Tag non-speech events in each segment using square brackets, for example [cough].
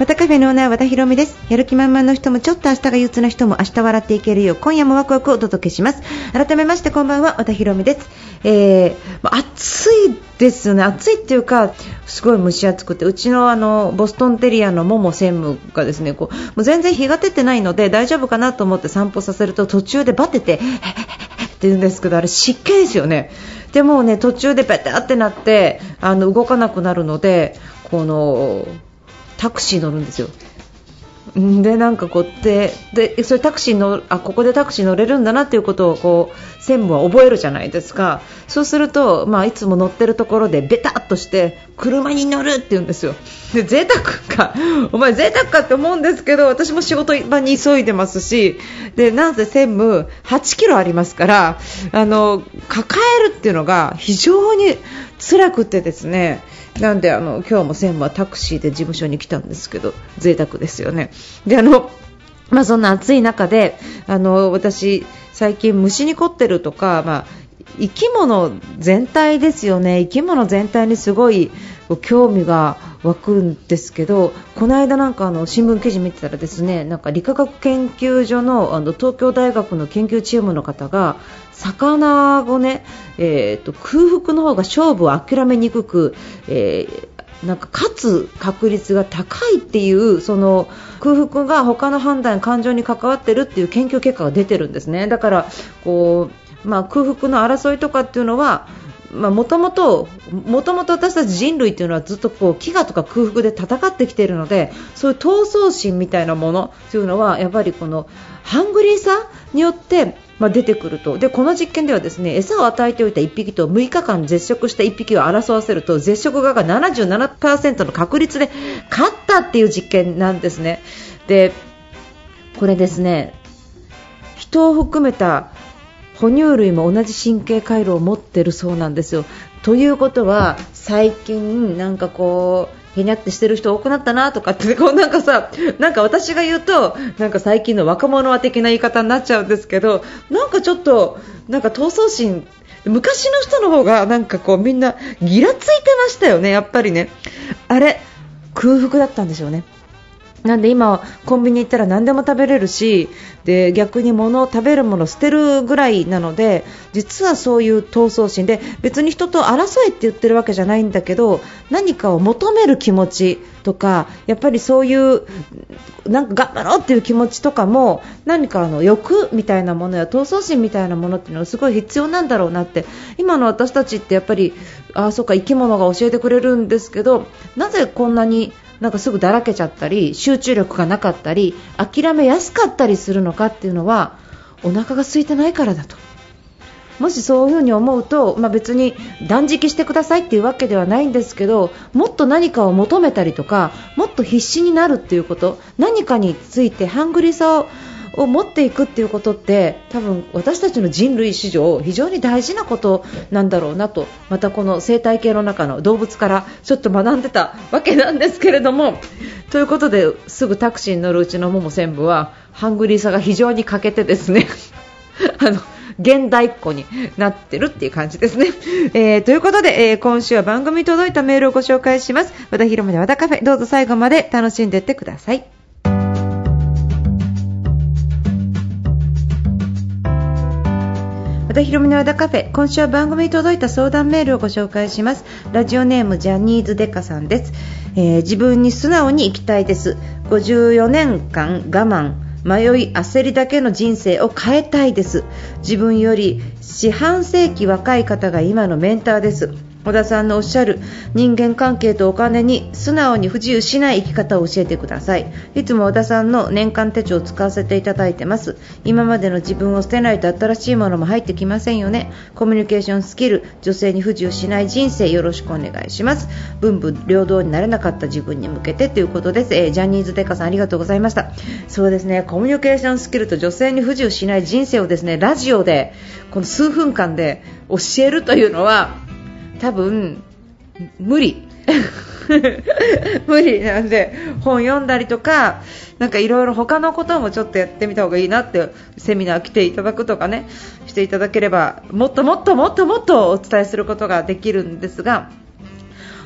またカフェのオーナー和田博美です。やる気満々の人もちょっと明日が憂鬱な人も明日笑っていけるよう今夜もワクワクをお届けします。改めましてこんばんは和田博美です、えー、まあ暑いですよね。暑いっていうかすごい蒸し暑くてうちのあのボストンテリアのモモ専務がですねこうもう全然日が出てないので大丈夫かなと思って散歩させると途中でバテてって言うんですけどあれ湿気ですよね。でもね途中でペタってなってあの動かなくなるのでこのタクシー乗るんですよ。でなんかこうででそれタクシーのあここでタクシー乗れるんだなっていうことをこう専務は覚えるじゃないですかそうすると、まあ、いつも乗ってるところでベタっとして車に乗るって言うんですよで贅沢かお前贅沢かって思うんですけど私も仕事場に急いでますしでなぜ専務8キロありますからあの抱えるっていうのが非常に辛くてですねなんであの今日も専務はタクシーで事務所に来たんですけど贅沢ですよね。であのまあ、そんな暑い中であの私、最近虫に凝ってるとか、まあ、生き物全体ですよね生き物全体にすごい興味が湧くんですけどこの間なんかあの新聞記事見てたらですねなんか理化学研究所のあの東京大学の研究チームの方が魚をね、えーと、空腹の方が勝負を諦めにくく、えー、なんか勝つ確率が高いっていうその空腹が他の判断、感情に関わってるっていう研究結果が出てるんですね。だからこう、まあ、空腹の争いとかっていうのはもともと私たち人類っていうのはずっとこう飢餓とか空腹で戦ってきているのでそういう闘争心みたいなものというのはやっぱりこのハングリーさによってまあ、出てくるとでこの実験ではですね餌を与えておいた1匹と6日間絶食した1匹を争わせると絶食側が77%の確率で勝ったっていう実験なんですね。でこれですね人を含めた哺乳類も同じ神経回路を持ってるそうなんですよ。ということは最近なんかこうへにゃってしてる人多くなったなとかってこうなんかさなんか私が言うとなんか最近の若者は的な言い方になっちゃうんですけどなんかちょっとなんか闘争心昔の人の方がなんかこうみんなギラついてましたよね、やっぱりね。あれ空腹だったんでしょうね。なんで今、コンビニ行ったら何でも食べれるしで逆に物を食べるもの捨てるぐらいなので実はそういう闘争心で別に人と争えって言ってるわけじゃないんだけど何かを求める気持ちとかやっぱりそういうなんか頑張ろうっていう気持ちとかも何かあの欲みたいなものや闘争心みたいなものっていうのはすごい必要なんだろうなって今の私たちってやっぱりあそうか生き物が教えてくれるんですけどなぜこんなになんかすぐだらけちゃったり集中力がなかったり諦めやすかったりするのかっていうのはお腹が空いてないからだと。もしそういうふうに思うと、まあ、別に断食してくださいっていうわけではないんですけどもっと何かを求めたりとかもっと必死になるっていうこと何かについてハングリさをを持っていくっていうことって多分私たちの人類史上非常に大事なことなんだろうなとまたこの生態系の中の動物からちょっと学んでたわけなんですけれどもということですぐタクシーに乗るうちのモモ専務はハングリーさが非常に欠けてですね [laughs] あの現代っ子になってるっていう感じですね。えー、ということで、えー、今週は番組に届いたメールをご紹介します。和田広めの和田カフェ、どうぞ最後まで楽しんでいってください。和田博美の和田カフェ。今週は番組に届いた相談メールをご紹介します。ラジオネームジャニーズデカさんです、えー、自分に素直に生きたいです。54年間我慢。迷い焦りだけの人生を変えたいです。自分より四半世紀若い方が今のメンターです。小田さんのおっしゃる人間関係とお金に素直に不自由しない生き方を教えてください。いつも小田さんの年間手帳を使わせていただいてます。今までの自分を捨てないと新しいものも入ってきませんよね。コミュニケーションスキル女性に不自由しない人生よろしくお願いします。文武両道になれなかった自分に向けてということです、えー、ジャニーズデカさんありがとうございました。そうですね。コミュニケーションスキルと女性に不自由しない人生をですねラジオでこの数分間で教えるというのは多分無理。[laughs] 無理。なんで本読んだりとかなんかいろいろ他のこともちょっとやってみた方がいいなってセミナー来ていただくとかねしていただければもっともっともっともっとお伝えすることができるんですが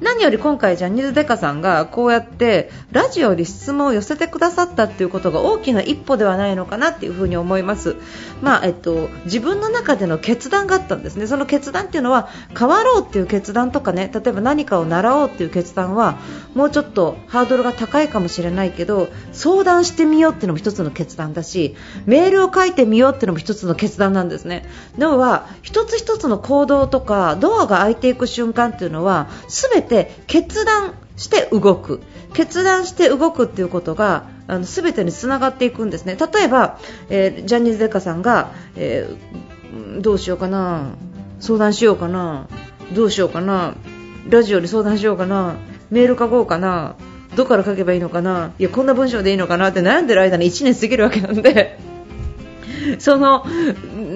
何より今回ジャニーズデカさんがこうやってラジオに質問を寄せてくださったっていうことが大きな一歩ではないのかなっていうふに思います、まあえっと、自分の中での決断があったんですね。その決断っていうのは変わろうっていう決断とかね例えば何かを習おうっていう決断はもうちょっとハードルが高いかもしれないけど相談してみようっていうのも一つの決断だしメールを書いてみようっていうのも一つの決断なんですね。要は一つ一つの行動とかドアが開いていく瞬間っていうのは全て決断して動く。決断して動くっていうことがあの全てにつながっていくんですね。例えば、えー、ジャニーズデカさんが、えー、どうしようかな。相談しようかな。どうしようかな。ラジオに相談しようかな。メール書こうかな。どこから書けばいいのかな。いやこんな文章でいいのかな。って悩んでる間に1年過ぎるわけなんで。[laughs] その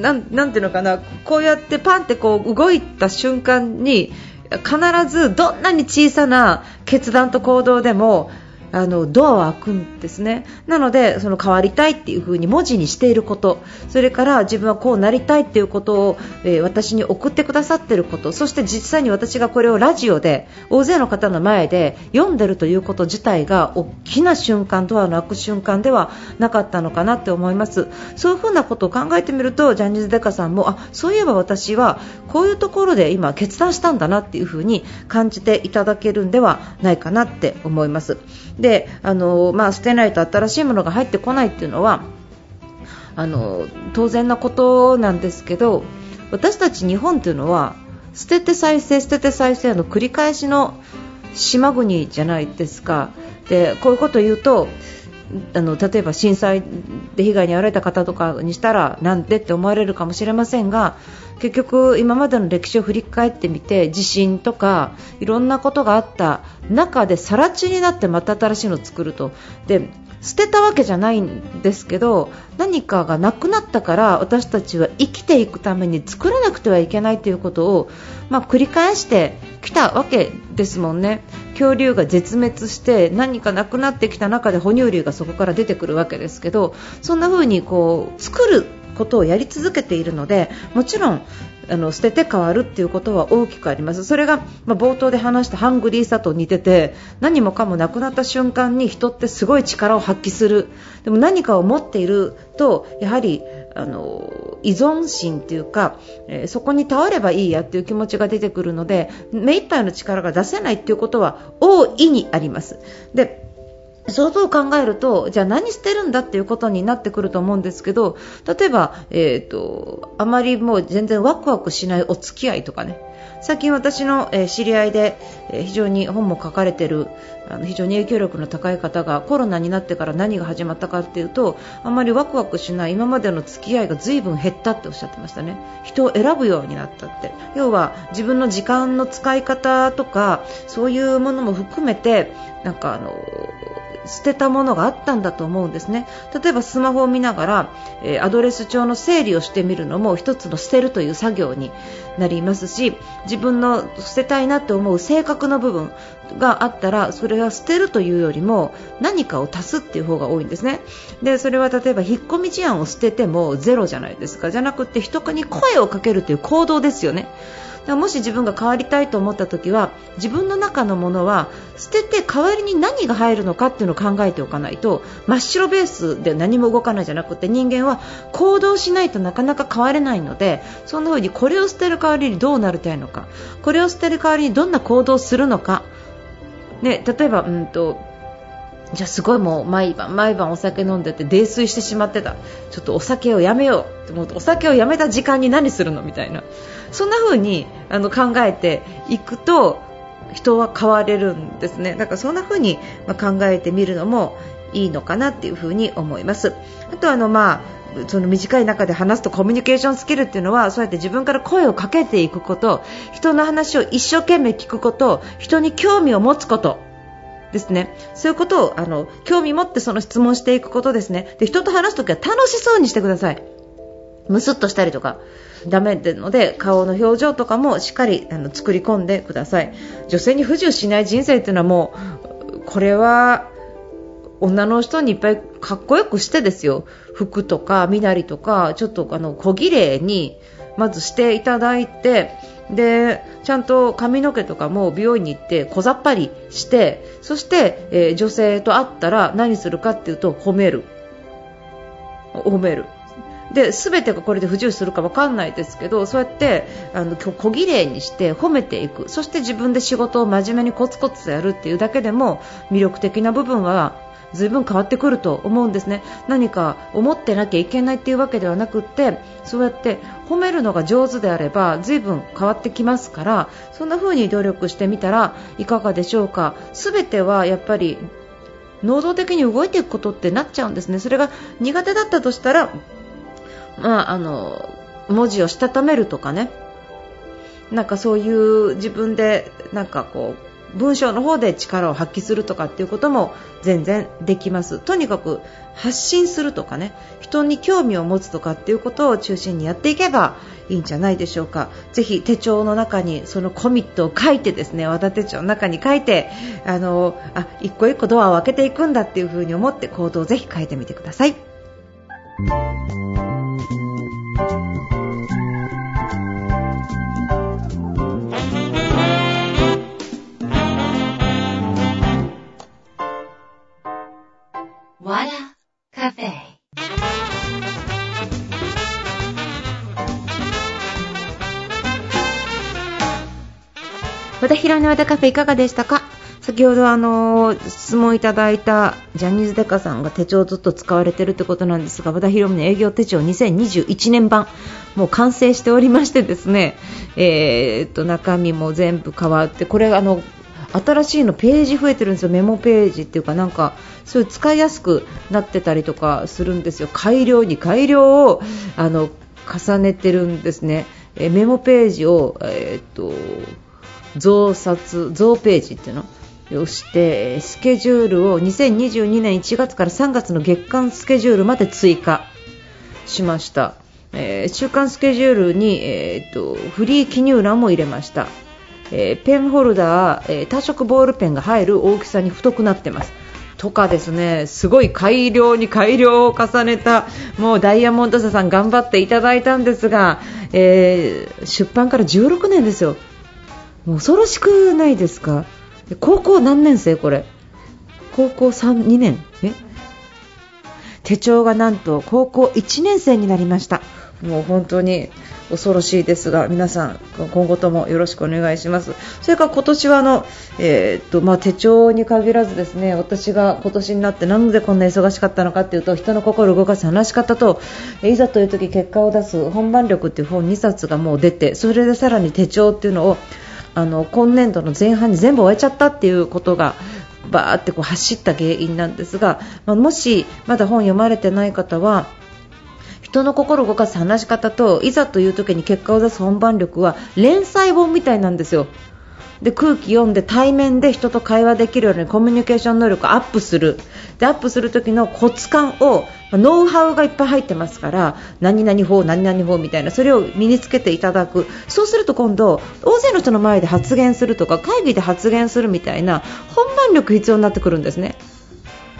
なんなんていうのかな。こうやってパンってこう動いた瞬間に必ずどんなに小さな決断と行動でもあのドアは開くんですね。なのでその変わりたいっていう風に文字にしていること。それから自分はこうなりたいっていうことを、えー、私に送ってくださっていること。そして実際に私がこれをラジオで大勢の方の前で読んでるということ自体が大きな瞬間ドアの開く瞬間ではなかったのかなって思います。そういう風なことを考えてみるとジャニーズデカさんもあそういえば私はこういうところで今決断したんだなっていう風に感じていただけるんではないかなって思います。であの、まあ、捨てないと新しいものが入ってこないっていうのはあの当然なことなんですけど私たち日本というのは捨てて再生、捨てて再生の繰り返しの島国じゃないですか。でこういうことを言うとあの例えば震災で被害に遭われた方とかにしたらなんでって思われるかもしれませんが結局、今までの歴史を振り返ってみて地震とかいろんなことがあった中で更地になってまた新しいのを作ると。で捨てたわけじゃないんですけど何かがなくなったから私たちは生きていくために作らなくてはいけないということを、まあ、繰り返してきたわけですもんね。恐竜が絶滅して何かなくなってきた中で哺乳類がそこから出てくるわけですけどそんな風にこう作ることをやり続けているのでもちろんあの捨てて変わるっていうことは大きくあります。それが、まあ、冒頭で話したハングリーさと似てて何もかもなくなった瞬間に人ってすごい力を発揮するでも何かを持っているとやはりあの依存心というか、えー、そこに倒ればいいやという気持ちが出てくるので目いっぱいの力が出せないということは大いにあります。でそういう考えると、じゃあ何してるんだっていうことになってくると思うんですけど、例えば、えーと、あまりもう全然ワクワクしないお付き合いとかね、最近私の、知り合いで、非常に本も書かれている非常に影響力の高い方がコロナになってから何が始まったかっていうとあまりワクワクしない今までの付き合いが随分減ったっておっしゃってましたね。人を選ぶようになったって。要は自分の時間の使い方とかそういうものも含めてなんかあの捨てたものがあったんだと思うんですね。例えばスマホを見ながら、アドレス帳の整理をしてみるのも一つの捨てるという作業になりますし自分の捨てたいなと思う性格の部分があったらそれは捨てるというよりも何かを足すっていう方が多いんですね。でそれは例えば引っ込み思案を捨ててもゼロじゃないですか。じゃなくて人に声をかけるという行動ですよね。もし自分が変わりたいと思った時は自分の中のものは捨てて代わりに何が入るのかっていうのを考えておかないと真っ白ベースで何も動かないじゃなくて人間は行動しないとなかなか変われないのでそんな風にこれを捨てる代わりにどうなりたいのかこれを捨てる代わりにどんな行動をするのか、ね、例えば、うんとじゃあすごいもう毎晩毎晩お酒飲んでて泥酔してしまってた。ちょっとお酒をやめよう。って思うとお酒をやめた時間に何するの？みたいな。そんな風にあに考えていくと人は変われるんですね。だからそんな風に考えてみるのもいいのかなっていう風に思います。あとあのまあその短い中で話すとコミュニケーションスキルっていうのはそうやって自分から声をかけていくこと人の話を一生懸命聞くこと人に興味を持つこと。ですね。そういうことをあの興味持ってその質問していくことですね。で人と話すときは楽しそうにしてください。ムスッとしたりとかダメなので顔の表情とかもしっかりあの作り込んでください。女性に不自由しない人生っていうのはもうこれは女の人にいっぱいかっこよくしてですよ。服とか身なりとかちょっとあの小綺麗にまずしていただいてでちゃんと髪の毛とかも美容院に行って小ざっぱりしてそして、えー、女性と会ったら何するかっていうと褒める。褒める。で全てがこれで不自由するか分かんないですけどそうやってあの小綺麗にして褒めていく。そして自分で仕事を真面目にコツコツやるっていうだけでも魅力的な部分は随分変わってくると思うんですね。何か思ってなきゃいけないっていうわけではなくってそうやって褒めるのが上手であれば随分変わってきますからそんな風に努力してみたらいかがでしょうか。全てはやっぱり能動的に動いていくことってなっちゃうんですね。それが苦手だったとしたらまあ、あの文字をしたためるとかね。なんかそういう自分でなんかこう文章の方で力を発揮するとかっていうことも全然できますとにかく発信するとかね人に興味を持つとかっていうことを中心にやっていけばいいんじゃないでしょうかぜひ手帳の中にそのコミットを書いてですね和田手帳の中に書いてあのあ一個一個ドアを開けていくんだっていう風に思って行動をぜひ変えてみてください。和田広の和田カフェいかがでしたか？先ほどあの質問いただいたジャニーズデカさんが手帳をずっと使われているということなんですが和田博美の営業手帳2021年版もう完成しておりましてですね、え、っと中身も全部変わってこれあの新しいのページ増えてるんですよ。メモページっていうかなんかそういう使いやすくなってたりとかするんですよ。改良に改良をあの重ねてるんですね、えメモページをえー、っと増刷増ページっていうの？をしてスケジュールを2022年1月から3月の月間スケジュールまで追加しました、えー、週間スケジュールに、えーと、フリー記入欄も入れました、えー、ペンホルダー、えー、多色ボールペンが入る大きさに太くなってます。とかですね。すごい改良に改良を重ねたもうダイヤモンド社さん頑張っていただいたんですが、えー、出版から16年ですよ。もう恐ろしくないですか？高校何年生これ？高校3、2年？え？手帳がなんと高校1年生になりました。もう本当に恐ろしいですが皆さん今後ともよろしくお願いします。それから今年はあの、えー、っとまあ、手帳に限らずですね私が今年になってなんでこんな忙しかったのかというと人の心を動かす話し方といざという時結果を出す本番力という本2冊がもう出てそれでさらに手帳っていうのをあの今年度の前半に全部終えちゃったっていうことがバーってこう走った原因なんですが、まあ、もしまだ本読まれてない方は人の心を動かす話し方といざという時に結果を出す本番力は連載本みたいなんですよ。で空気読んで対面で人と会話できるようにコミュニケーション能力をアップする。でアップする時のコツ感をノウハウがいっぱい入ってますから何々法、何々法みたいなそれを身につけていただく。そうすると今度大勢の人の前で発言するとか会議で発言するみたいな本番力必要になってくるんですね。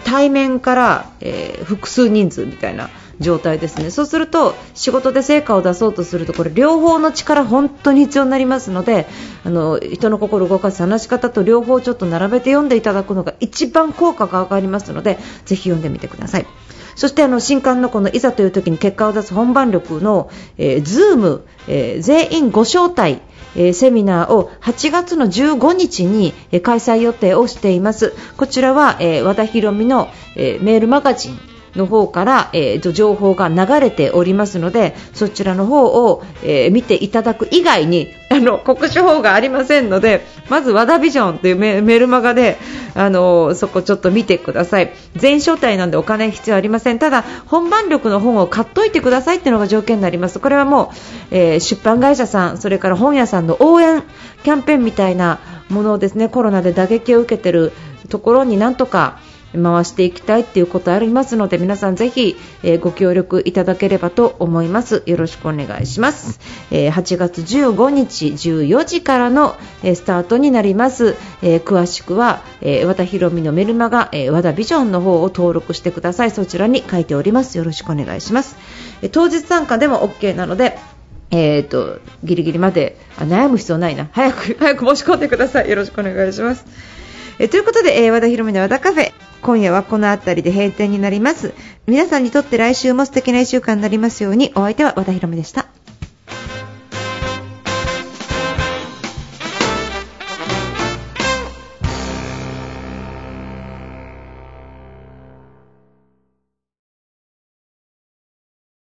対面から、えー、複数人数みたいな。状態ですねそうすると仕事で成果を出そうとするとこれ両方の力本当に必要になりますのであの人の心を動かす話し方と両方ちょっと並べて読んでいただくのが一番効果が上がりますのでぜひ読んでみてください。そしてあの新刊のこのいざという時に結果を出す本番力の、えー、ズーム、えー、全員ご招待えー、セミナーを8月の15日に、えー、開催予定をしています。こちらは、えー、和田博美の、えメールマガジンの方から、えー、と情報が流れておりますのでそちらの方を、えー、見ていただく以外にあの告知法がありませんのでまず和田ビジョンというメルマガであのそこちょっと見てください。全招待なんでお金必要ありません。ただ本番力の本を買っといてくださいっていうのが条件になります。これはもう、えー、出版会社さんそれから本屋さんの応援キャンペーンみたいなものをですねコロナで打撃を受けているところになんとか回していきたいっていうことありますので皆さんぜひ、えー、ご協力いただければと思います。よろしくお願いします、えー、8月15日14時からの、えー、スタートになります、え詳しくは、え和田ひろみのメルマガ、え和田ビジョンの方を登録してください。そちらに書いております。よろしくお願いします、え当日参加でも OK なのでえーと、ギリギリまであ悩む必要ないな。早く早く申し込んでください。よろしくお願いします。えということで、えー、和田博美の和田カフェ。今夜はこの辺りで閉店になります。皆さんにとって来週も素敵な1週間になりますように。お相手は和田博美でした。